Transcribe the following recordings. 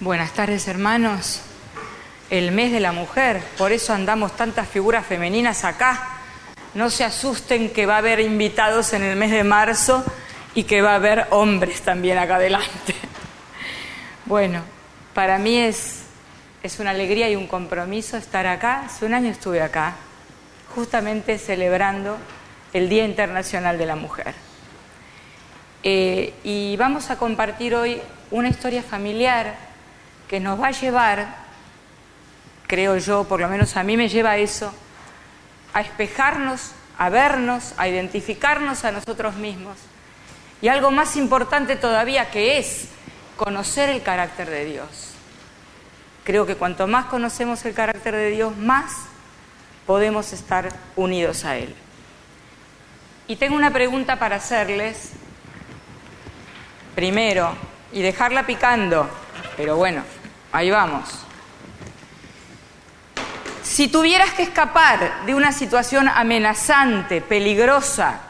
Buenas tardes hermanos. El mes de la mujer, por eso andamos tantas figuras femeninas acá. No se asusten que va a haber invitados en el mes de marzo y que va a haber hombres también acá adelante. Bueno, para mí es, es una alegría y un compromiso estar acá. Hace un año estuve acá, justamente celebrando el Día Internacional de la Mujer. Eh, y vamos a compartir hoy una historia familiar que nos va a llevar, creo yo, por lo menos a mí me lleva a eso, a espejarnos, a vernos, a identificarnos a nosotros mismos. Y algo más importante todavía que es conocer el carácter de Dios. Creo que cuanto más conocemos el carácter de Dios, más podemos estar unidos a Él. Y tengo una pregunta para hacerles, primero, y dejarla picando, pero bueno, Ahí vamos. Si tuvieras que escapar de una situación amenazante, peligrosa,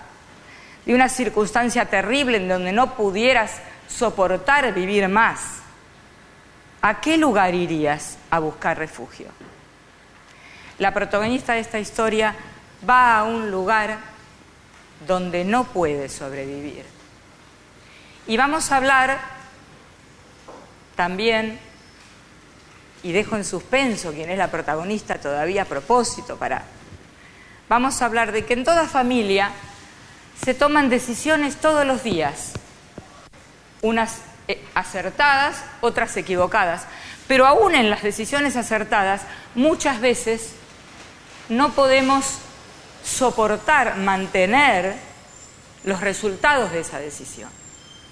de una circunstancia terrible en donde no pudieras soportar vivir más, ¿a qué lugar irías a buscar refugio? La protagonista de esta historia va a un lugar donde no puede sobrevivir. Y vamos a hablar también y dejo en suspenso quién es la protagonista todavía a propósito para... Vamos a hablar de que en toda familia se toman decisiones todos los días, unas eh, acertadas, otras equivocadas, pero aún en las decisiones acertadas muchas veces no podemos soportar, mantener los resultados de esa decisión.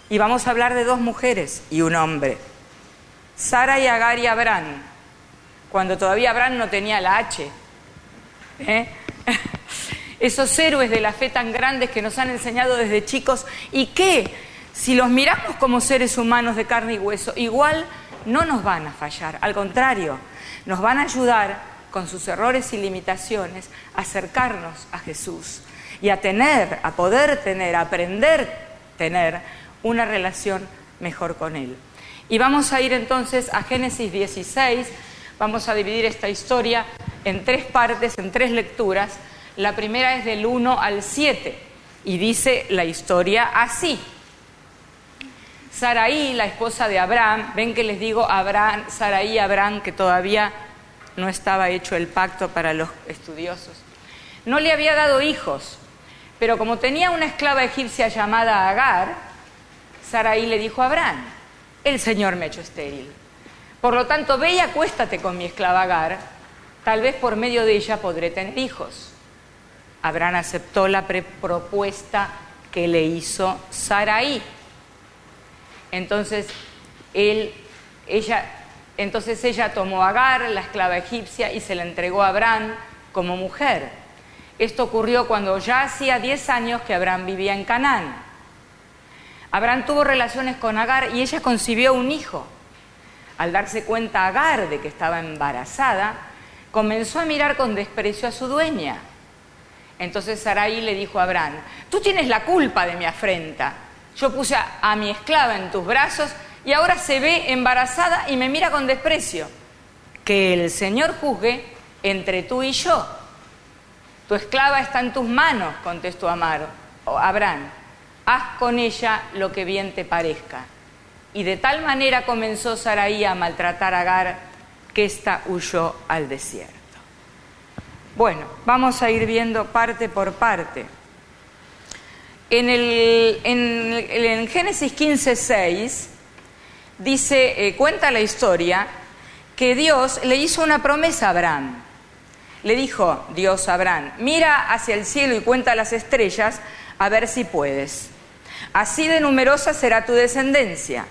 Y vamos a hablar de dos mujeres y un hombre. Sara y Agar y Abraham, cuando todavía Abraham no tenía la H. ¿eh? Esos héroes de la fe tan grandes que nos han enseñado desde chicos y que, si los miramos como seres humanos de carne y hueso, igual no nos van a fallar, al contrario, nos van a ayudar con sus errores y limitaciones a acercarnos a Jesús y a tener, a poder tener, a aprender tener una relación mejor con Él. Y vamos a ir entonces a Génesis 16, vamos a dividir esta historia en tres partes, en tres lecturas. La primera es del 1 al 7 y dice la historia así. Saraí, la esposa de Abraham, ven que les digo Abraham, Saraí, Abraham, que todavía no estaba hecho el pacto para los estudiosos. No le había dado hijos, pero como tenía una esclava egipcia llamada Agar, Saraí le dijo a Abraham, el Señor me ha hecho estéril. Por lo tanto, ve y acuéstate con mi esclava Agar, tal vez por medio de ella podré tener hijos. Abraham aceptó la propuesta que le hizo Saraí. Entonces, ella tomó a Agar, la esclava egipcia, y se la entregó a Abraham como mujer. Esto ocurrió cuando ya hacía 10 años que Abraham vivía en Canaán. Abraham tuvo relaciones con Agar y ella concibió un hijo. Al darse cuenta Agar de que estaba embarazada, comenzó a mirar con desprecio a su dueña. Entonces Sarai le dijo a Abraham, tú tienes la culpa de mi afrenta. Yo puse a, mi esclava en tus brazos y ahora se ve embarazada y me mira con desprecio. Que el Señor juzgue entre tú y yo. Tu esclava está en tus manos, contestó Amaro, Abraham haz con ella lo que bien te parezca. Y de tal manera comenzó Saraí a maltratar a Agar que ésta huyó al desierto. Bueno, vamos a ir viendo parte por parte. En, el, en, Génesis 15, 6 dice, eh, cuenta la historia que Dios le hizo una promesa a Abraham. Le dijo Dios a Abraham, mira hacia el cielo y cuenta las estrellas a ver si puedes. Así de numerosa será tu descendencia.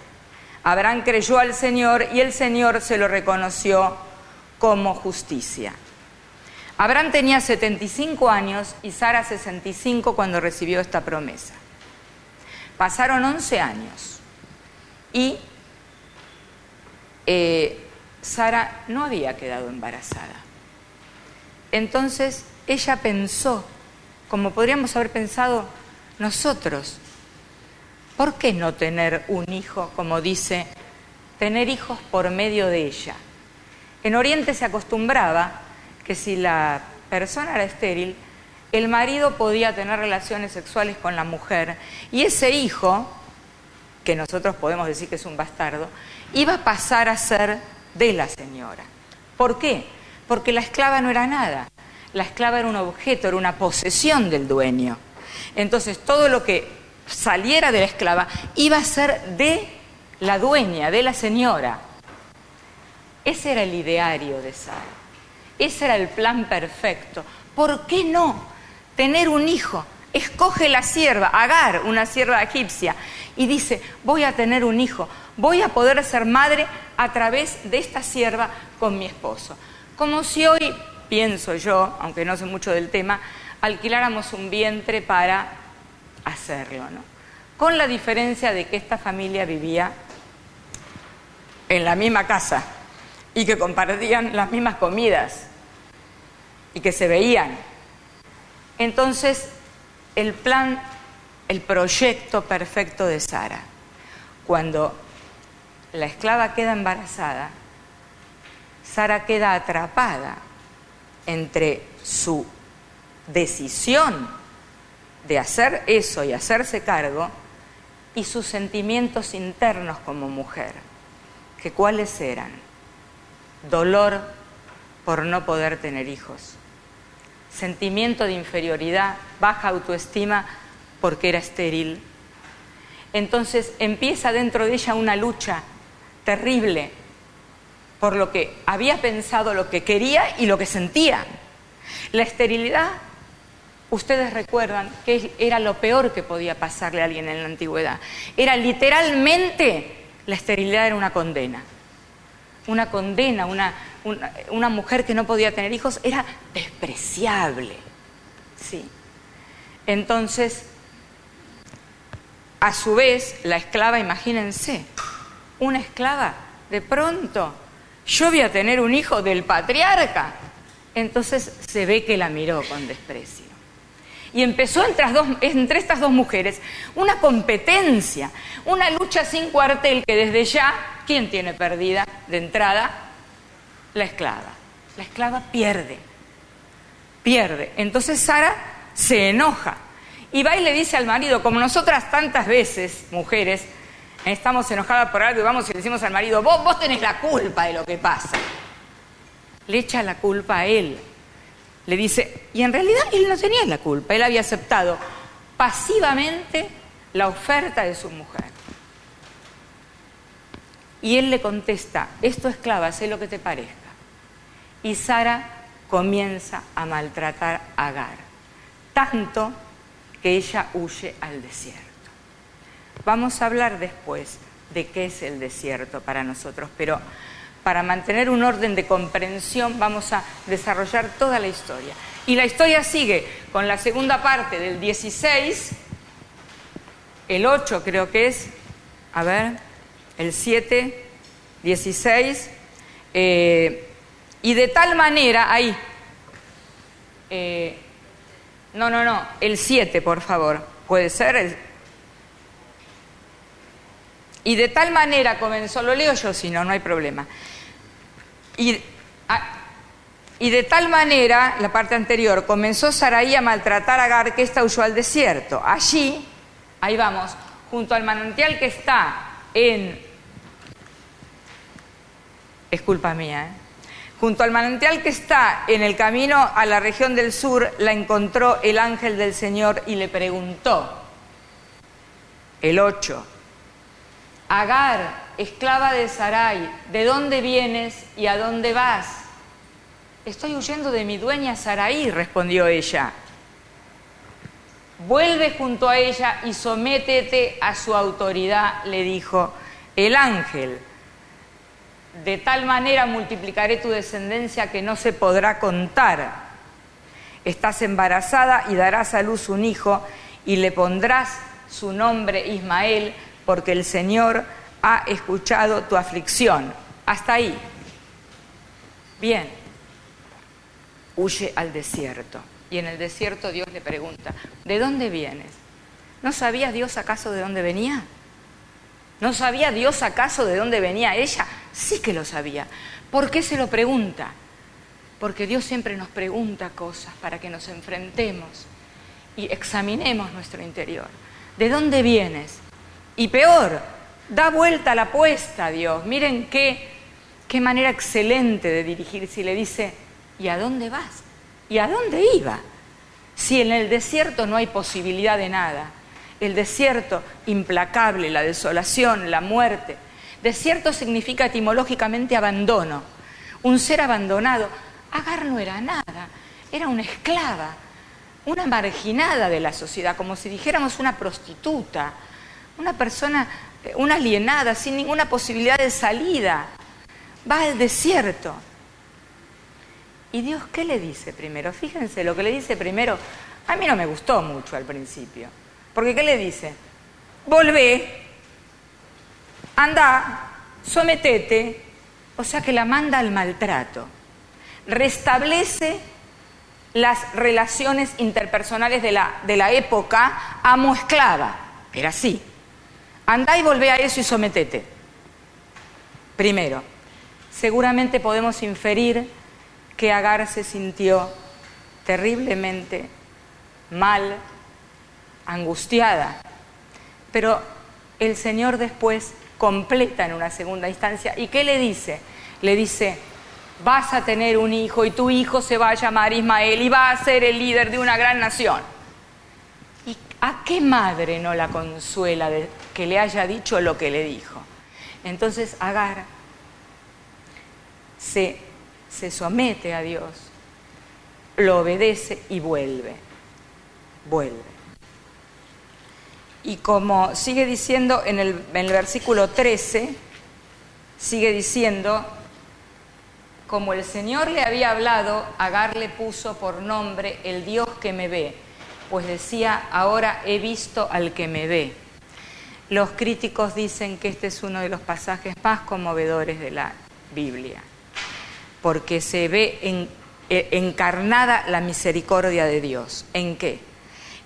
Abraham creyó al Señor y el Señor se lo reconoció como justicia. Abraham tenía 75 años y Sara 65 cuando recibió esta promesa. Pasaron 11 años y eh, Sara no había quedado embarazada. Entonces ella pensó, como podríamos haber pensado nosotros, ¿Por qué no tener un hijo, como dice tener hijos por medio de ella. En Oriente se acostumbraba que si la persona era estéril, el marido podía tener relaciones sexuales con la mujer y ese hijo, que nosotros podemos decir que es un bastardo, iba a pasar a ser de la señora. ¿Por qué? Porque la esclava no era nada. La esclava era un objeto, era una posesión del dueño. Entonces todo lo que saliera de la esclava iba a ser de la dueña, de la señora. Ese era el ideario de Sara. Ese era el plan perfecto. ¿Por qué no? Tener un hijo. Escoge la sierva, Agar, una sierva egipcia, y dice, voy a tener un hijo, voy a poder ser madre a través de esta sierva con mi esposo. Como si hoy, pienso yo, aunque no sé mucho del tema, alquiláramos un vientre para hacerlo, ¿no? Con la diferencia de que esta familia vivía en la misma casa y que compartían las mismas comidas y que se veían. Entonces, el plan, el proyecto perfecto de Sara, cuando la esclava queda embarazada, Sara queda atrapada entre su decisión de hacer eso y hacerse cargo y sus sentimientos internos como mujer, que cuáles eran dolor por no poder tener hijos, sentimiento de inferioridad, baja autoestima porque era estéril. Entonces empieza dentro de ella una lucha terrible por lo que había pensado, lo que quería y lo que sentía. La esterilidad, ustedes recuerdan que era lo peor que podía pasarle a alguien en la antigüedad. Era literalmente, la esterilidad era una condena. Una condena, una, una, mujer que no podía tener hijos era despreciable. Sí. Entonces, a su vez, la esclava, imagínense, una esclava, de pronto, yo voy a tener un hijo del patriarca. Entonces se ve que la miró con desprecio. Y empezó entre, estas dos mujeres una competencia, una lucha sin cuartel que desde ya, ¿quién tiene perdida de entrada? La esclava. La esclava pierde, pierde. Entonces Sara se enoja y va y le dice al marido, como nosotras tantas veces, mujeres, estamos enojadas por algo y vamos y le decimos al marido, vos, vos tenés la culpa de lo que pasa. Le echa la culpa a él. Le dice, y en realidad él no tenía la culpa, él había aceptado pasivamente la oferta de su mujer. Y él le contesta, esto esclava, sé lo que te parezca. Y Sara comienza a maltratar a Agar, tanto que ella huye al desierto. Vamos a hablar después de qué es el desierto para nosotros, pero para mantener un orden de comprensión vamos a desarrollar toda la historia. Y la historia sigue con la segunda parte del 16, el 8 creo que es, a ver, el 7, 16, eh, y de tal manera, ahí, eh, no, no, no, el 7 por favor, puede ser, y de tal manera comenzó, lo leo yo si no, no hay problema. Y, y de tal manera, la parte anterior, comenzó Saraí a maltratar a Agar, que ésta huyó al desierto. Allí, ahí vamos, junto al manantial que está en... Es culpa mía, ¿eh? Junto al manantial que está en el camino a la región del sur, la encontró el ángel del Señor y le preguntó, el 8, Agar, esclava de Sarai, ¿de dónde vienes y a dónde vas? Estoy huyendo de mi dueña Sarai, respondió ella. Vuelve junto a ella y sométete a su autoridad, le dijo el ángel. De tal manera multiplicaré tu descendencia que no se podrá contar. Estás embarazada y darás a luz un hijo y le pondrás su nombre Ismael porque el Señor ha escuchado tu aflicción. Hasta ahí. Bien, huye al desierto. Y en el desierto Dios le pregunta, ¿de dónde vienes? ¿No sabía Dios acaso de dónde venía? ¿No sabía Dios acaso de dónde venía ella? Sí que lo sabía. ¿Por qué se lo pregunta? Porque Dios siempre nos pregunta cosas para que nos enfrentemos y examinemos nuestro interior. ¿De dónde vienes? Y peor, da vuelta a la apuesta, Dios. Miren qué, qué manera excelente de dirigirse. Y le dice, ¿y a dónde vas? ¿Y a dónde iba? Si en el desierto no hay posibilidad de nada. El desierto implacable, la desolación, la muerte. Desierto significa etimológicamente abandono. Un ser abandonado. Agar no era nada, era una esclava, una marginada de la sociedad, como si dijéramos una prostituta, una persona, eh, una alienada, sin ninguna posibilidad de salida. Va al desierto. ¿Y Dios qué le dice primero? Fíjense, lo que le dice primero, a mí no me gustó mucho al principio. Porque ¿qué le dice? Volvé, anda, sometete, o sea que la manda al maltrato. Restablece las relaciones interpersonales de la, de la época amo-esclava. Era así. Andá y volvé a eso y sometete. Primero, seguramente podemos inferir que Agar se sintió terriblemente mal, angustiada. Pero el Señor después completa en una segunda instancia. ¿Y qué le dice? Le dice, vas a tener un hijo y tu hijo se va a llamar Ismael y va a ser el líder de una gran nación. ¿Y a qué madre no la consuela de que le haya dicho lo que le dijo? Entonces Agar se se somete a Dios, lo obedece y vuelve, vuelve. Y como sigue diciendo en el, versículo 13, sigue diciendo, como el Señor le había hablado, Agar le puso por nombre el Dios que me ve, pues decía, ahora he visto al que me ve. Los críticos dicen que este es uno de los pasajes más conmovedores de la Biblia porque se ve eh, encarnada la misericordia de Dios. ¿En qué?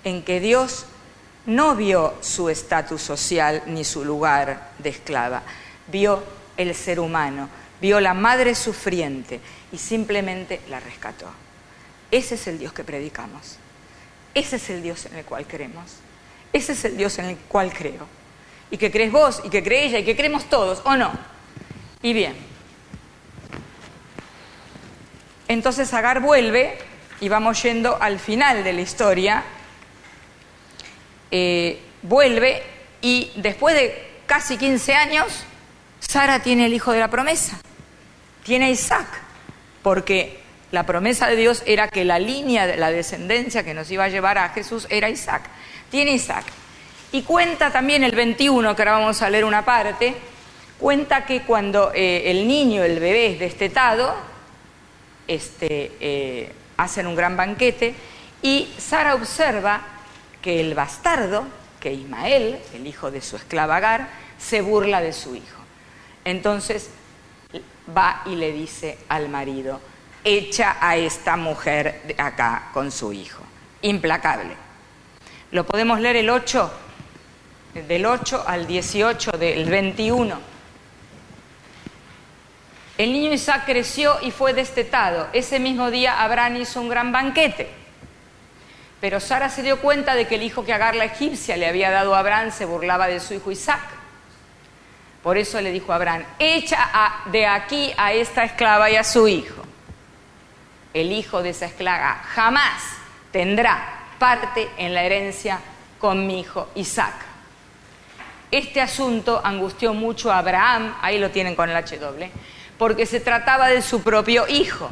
En que Dios no vio su estatus social ni su lugar de esclava, vio el ser humano, vio la madre sufriente y simplemente la rescató. Ese es el Dios que predicamos. Ese es el Dios en el cual creemos. Ese es el Dios en el cual creo. Y que crees vos, y que cree ella, y que creemos todos, ¿o no? Y bien, entonces Agar vuelve y vamos yendo al final de la historia. Eh, vuelve y después de casi 15 años, Sara tiene el hijo de la promesa, tiene a Isaac, porque la promesa de Dios era que la línea de la descendencia que nos iba a llevar a Jesús era Isaac. Tiene Isaac. Y cuenta también el 21, que ahora vamos a leer una parte, cuenta que cuando eh, el niño, el bebé es destetado, este, eh, hacen un gran banquete y Sara observa que el bastardo, que Ismael, el hijo de su esclava Agar, se burla de su hijo. Entonces va y le dice al marido, echa a esta mujer acá con su hijo. Implacable. Lo podemos leer el 8, del 8 al 18 del 21. El niño Isaac creció y fue destetado. Ese mismo día Abraham hizo un gran banquete. Pero Sara se dio cuenta de que el hijo que Agar la egipcia le había dado a Abraham se burlaba de su hijo Isaac. Por eso le dijo a Abraham, echa de aquí a esta esclava y a su hijo. El hijo de esa esclava jamás tendrá parte en la herencia con mi hijo Isaac. Este asunto angustió mucho a Abraham, ahí lo tienen con el H doble, porque se trataba de su propio hijo.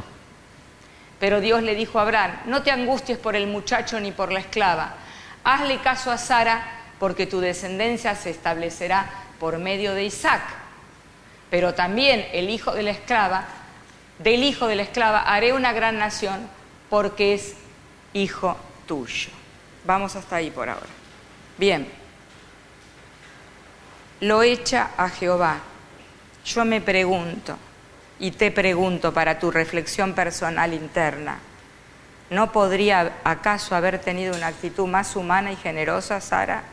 Pero Dios le dijo a Abraham, no te angusties por el muchacho ni por la esclava, hazle caso a Sara porque tu descendencia se establecerá por medio de Isaac. Pero también el hijo de la esclava, del hijo de la esclava haré una gran nación porque es hijo tuyo. Vamos hasta ahí por ahora. Bien, lo echa a Jehová. Yo me pregunto, y te pregunto para tu reflexión personal interna, ¿no podría acaso haber tenido una actitud más humana y generosa, Sara?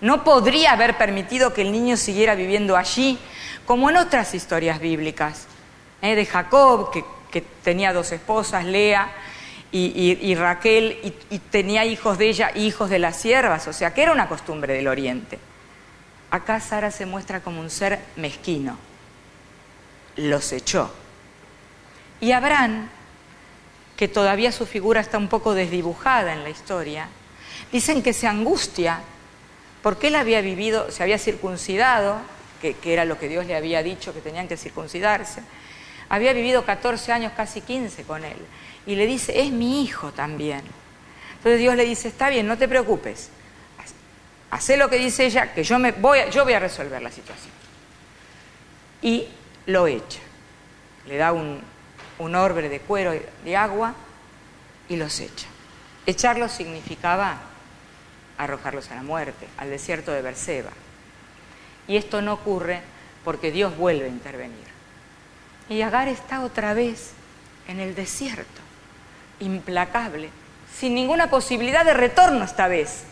No podría haber permitido que el niño siguiera viviendo allí, como en otras historias bíblicas, ¿eh? de Jacob, que, tenía dos esposas, Lea y, Raquel, y, tenía hijos de ella hijos de las siervas, o sea, que era una costumbre del Oriente. Acá Sara se muestra como un ser mezquino. Los echó. Y Abraham, que todavía su figura está un poco desdibujada en la historia, dicen que se angustia porque él había vivido, se había circuncidado, que, era lo que Dios le había dicho que tenían que circuncidarse, había vivido 14 años, casi 15 con él, y le dice, es mi hijo también. Entonces Dios le dice, está bien, no te preocupes, haz lo que dice ella, que yo, me voy a resolver la situación. Y lo echa, le da un, un de cuero de agua y los echa. Echarlos significaba arrojarlos a la muerte, al desierto de Berseba. Y esto no ocurre porque Dios vuelve a intervenir. Y Agar está otra vez en el desierto, implacable, sin ninguna posibilidad de retorno esta vez.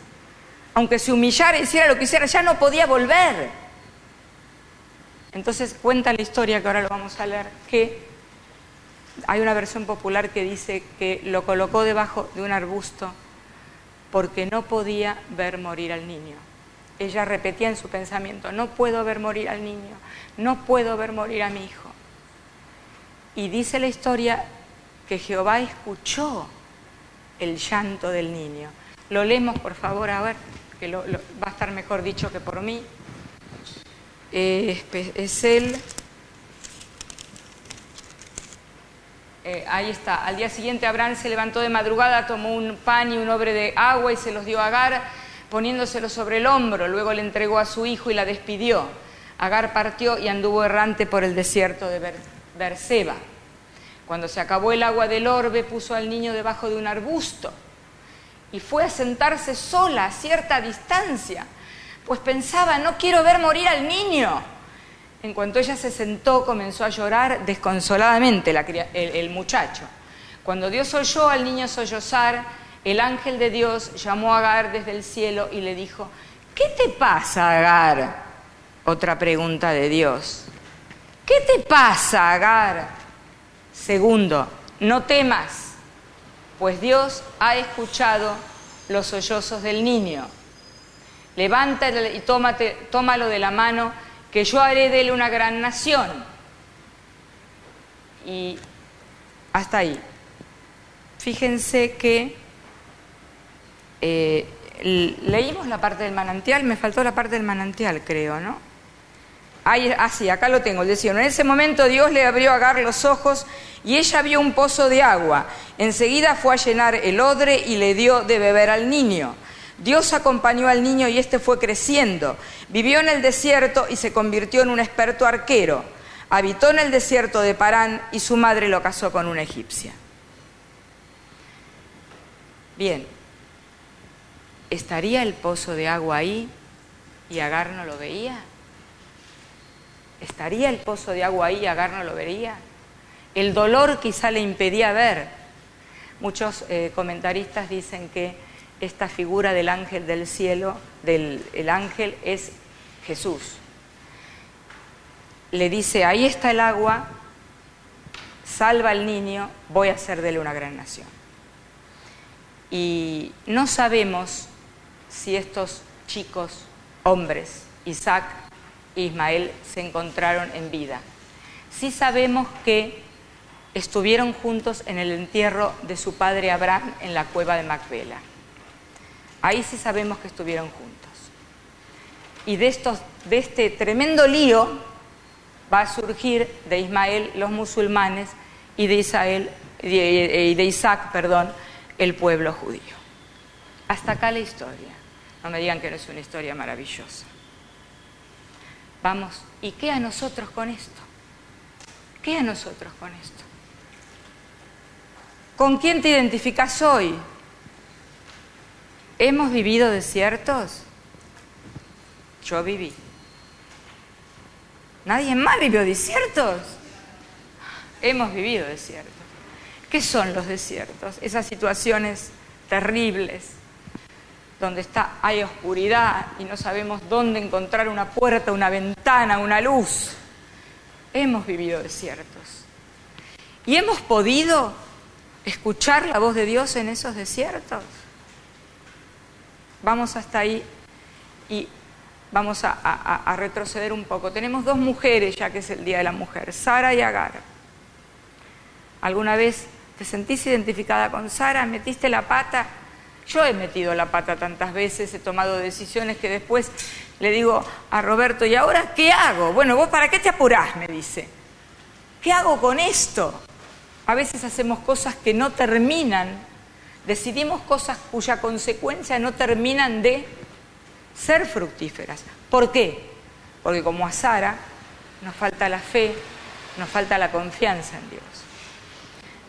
Aunque se humillara y hiciera lo que hiciera, ya no podía volver. Entonces cuenta la historia, que ahora lo vamos a leer, que hay una versión popular que dice que lo colocó debajo de un arbusto porque no podía ver morir al niño. Ella repetía en su pensamiento, no puedo ver morir al niño, no puedo ver morir a mi hijo. Y dice la historia que Jehová escuchó el llanto del niño. Lo leemos, por favor, a ver, que va a estar mejor dicho que por mí. Eh, es él. Eh, ahí está. Al día siguiente Abraham se levantó de madrugada, tomó un pan y un obre de agua y se los dio a Agar, poniéndoselo sobre el hombro. Luego le entregó a su hijo y la despidió. Agar partió y anduvo errante por el desierto de Berseba. Cuando se acabó el agua del orbe, puso al niño debajo de un arbusto y fue a sentarse sola a cierta distancia, pues pensaba, no quiero ver morir al niño. En cuanto ella se sentó, comenzó a llorar desconsoladamente el, muchacho. Cuando Dios oyó al niño sollozar, el ángel de Dios llamó a Agar desde el cielo y le dijo, ¿qué te pasa, Agar? Otra pregunta de Dios. ¿Qué te pasa, Agar? Segundo, no temas, pues Dios ha escuchado los sollozos del niño. Levántate y tómalo de la mano que yo haré de él una gran nación. Y hasta ahí. Fíjense que eh, leímos la parte del manantial, me faltó la parte del manantial, creo, ¿no? Ahí, ah, sí, acá lo tengo. Decía, en ese momento Dios le abrió a Agar los ojos y ella vio un pozo de agua. Enseguida fue a llenar el odre y le dio de beber al niño. Dios acompañó al niño y éste fue creciendo. Vivió en el desierto y se convirtió en un experto arquero. Habitó en el desierto de Parán y su madre lo casó con una egipcia. Bien, ¿estaría el pozo de agua ahí y Agar no lo veía? ¿Estaría el pozo de agua ahí Agar no lo vería? El dolor quizá le impedía ver. Muchos eh, comentaristas dicen que esta figura del ángel del cielo, del el ángel, es Jesús. Le dice, ahí está el agua, salva al niño, voy a hacer de él una gran nación. Y no sabemos si estos chicos, hombres, Isaac e Ismael, se encontraron en vida. Sí sabemos que estuvieron juntos en el entierro de su padre Abraham en la cueva de Macpela. Ahí sí sabemos que estuvieron juntos. Y de, estos, de este tremendo lío va a surgir de Ismael los musulmanes y de, de Isaac perdón, el pueblo judío. Hasta acá la historia. No me digan que no es una historia maravillosa. Vamos, ¿y qué a nosotros con esto? ¿Qué a nosotros con esto? ¿Con quién te identificas hoy? ¿Hemos vivido desiertos? Yo viví. ¿Nadie más vivió desiertos? Hemos vivido desiertos. ¿Qué son los desiertos? Esas situaciones terribles donde está, hay oscuridad y no sabemos dónde encontrar una puerta, una ventana, una luz. Hemos vivido desiertos. Y hemos podido escuchar la voz de Dios en esos desiertos. Vamos hasta ahí y vamos a, retroceder un poco. Tenemos dos mujeres ya que es el Día de la Mujer, Sara y Agar. ¿Alguna vez te sentís identificada con Sara? ¿Metiste la pata? Yo he metido la pata tantas veces, he tomado decisiones que después le digo a Roberto, ¿y ahora qué hago? Bueno, vos para qué te apurás, me dice. ¿Qué hago con esto? A veces hacemos cosas que no terminan, decidimos cosas cuya consecuencia no terminan de ser fructíferas. ¿Por qué? Porque como a Sara nos falta la fe, nos falta la confianza en Dios.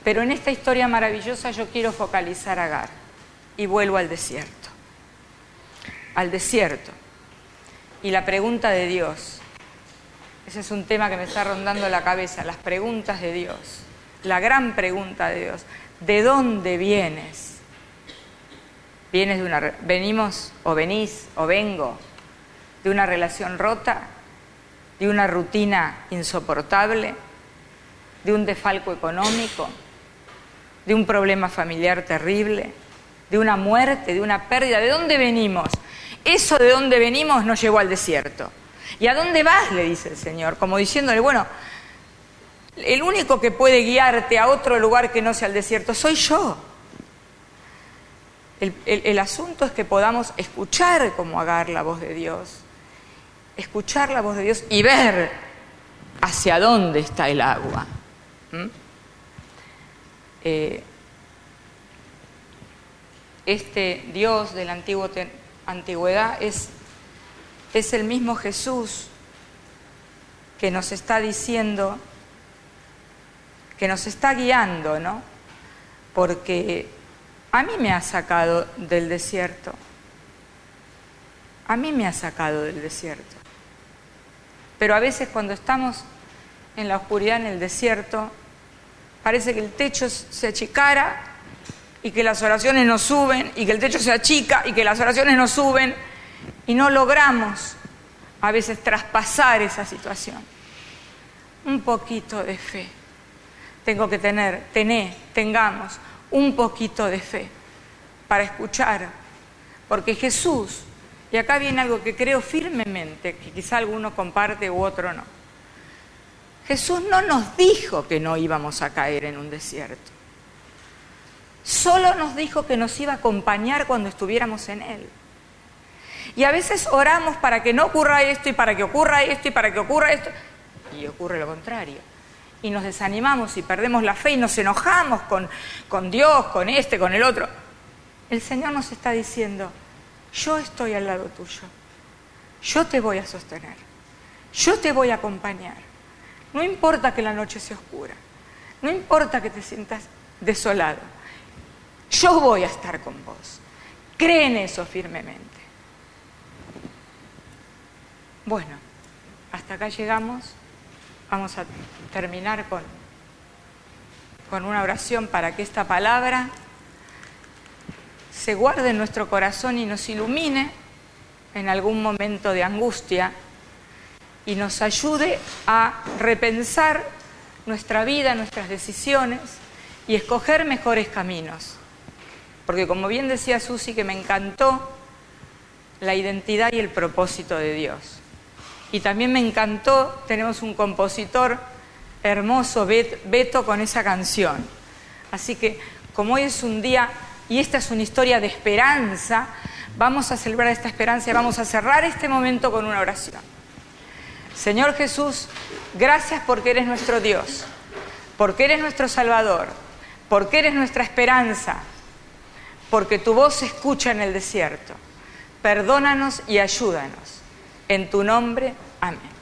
Pero en esta historia maravillosa yo quiero focalizar a Agar y vuelvo al desierto. Al desierto. Y la pregunta de Dios. Ese es un tema que me está rondando la cabeza, las preguntas de Dios. La gran pregunta de Dios. ¿De dónde vienes? ¿Vienes de una venimos o venís o vengo de una relación rota, de una rutina insoportable, de un defalco económico, de un problema familiar terrible? De una muerte, de una pérdida. ¿De dónde venimos? Eso de dónde venimos nos llevó al desierto. ¿Y a dónde vas? le dice el Señor, como diciéndole, bueno, el único que puede guiarte a otro lugar que no sea el desierto soy yo. El, asunto es que podamos escuchar como Agar la voz de Dios, escuchar la voz de Dios y ver hacia dónde está el agua. Este Dios de la antigüedad es, es el mismo Jesús que nos está diciendo, que nos está guiando, ¿no? Porque a mí me ha sacado del desierto. A mí me ha sacado del desierto. Pero a veces cuando estamos en la oscuridad, en el desierto, parece que el techo se achicara y que las oraciones no suben y que el techo se achica y que las oraciones no suben y no logramos a veces traspasar esa situación. Un poquito de fe. Tengo que tener, tener, tengamos un poquito de fe para escuchar, porque Jesús, y acá viene algo que creo firmemente, que quizá alguno comparte u otro no, Jesús no nos dijo que no íbamos a caer en un desierto. Solo nos dijo que nos iba a acompañar cuando estuviéramos en Él. Y a veces oramos para que no ocurra esto y para que ocurra esto y para que ocurra esto. Y ocurre lo contrario. Y nos desanimamos y perdemos la fe y nos enojamos con, con Dios, con este, con el otro. El Señor nos está diciendo, yo estoy al lado tuyo. Yo te voy a sostener. Yo te voy a acompañar. No importa que la noche sea oscura. No importa que te sientas desolado. Yo voy a estar con vos. Cree en eso firmemente. Bueno, hasta acá llegamos. Vamos a terminar con, con una oración para que esta palabra se guarde en nuestro corazón y nos ilumine en algún momento de angustia y nos ayude a repensar nuestra vida, nuestras decisiones y escoger mejores caminos. Porque como bien decía Susi, que me encantó la identidad y el propósito de Dios. Y también me encantó, tenemos un compositor hermoso, Beto, con esa canción. Así que como hoy es un día y esta es una historia de esperanza, vamos a celebrar esta esperanza y vamos a cerrar este momento con una oración. Señor Jesús, gracias porque eres nuestro Dios, porque eres nuestro Salvador, porque eres nuestra esperanza, porque tu voz se escucha en el desierto. Perdónanos y ayúdanos. En tu nombre, amén.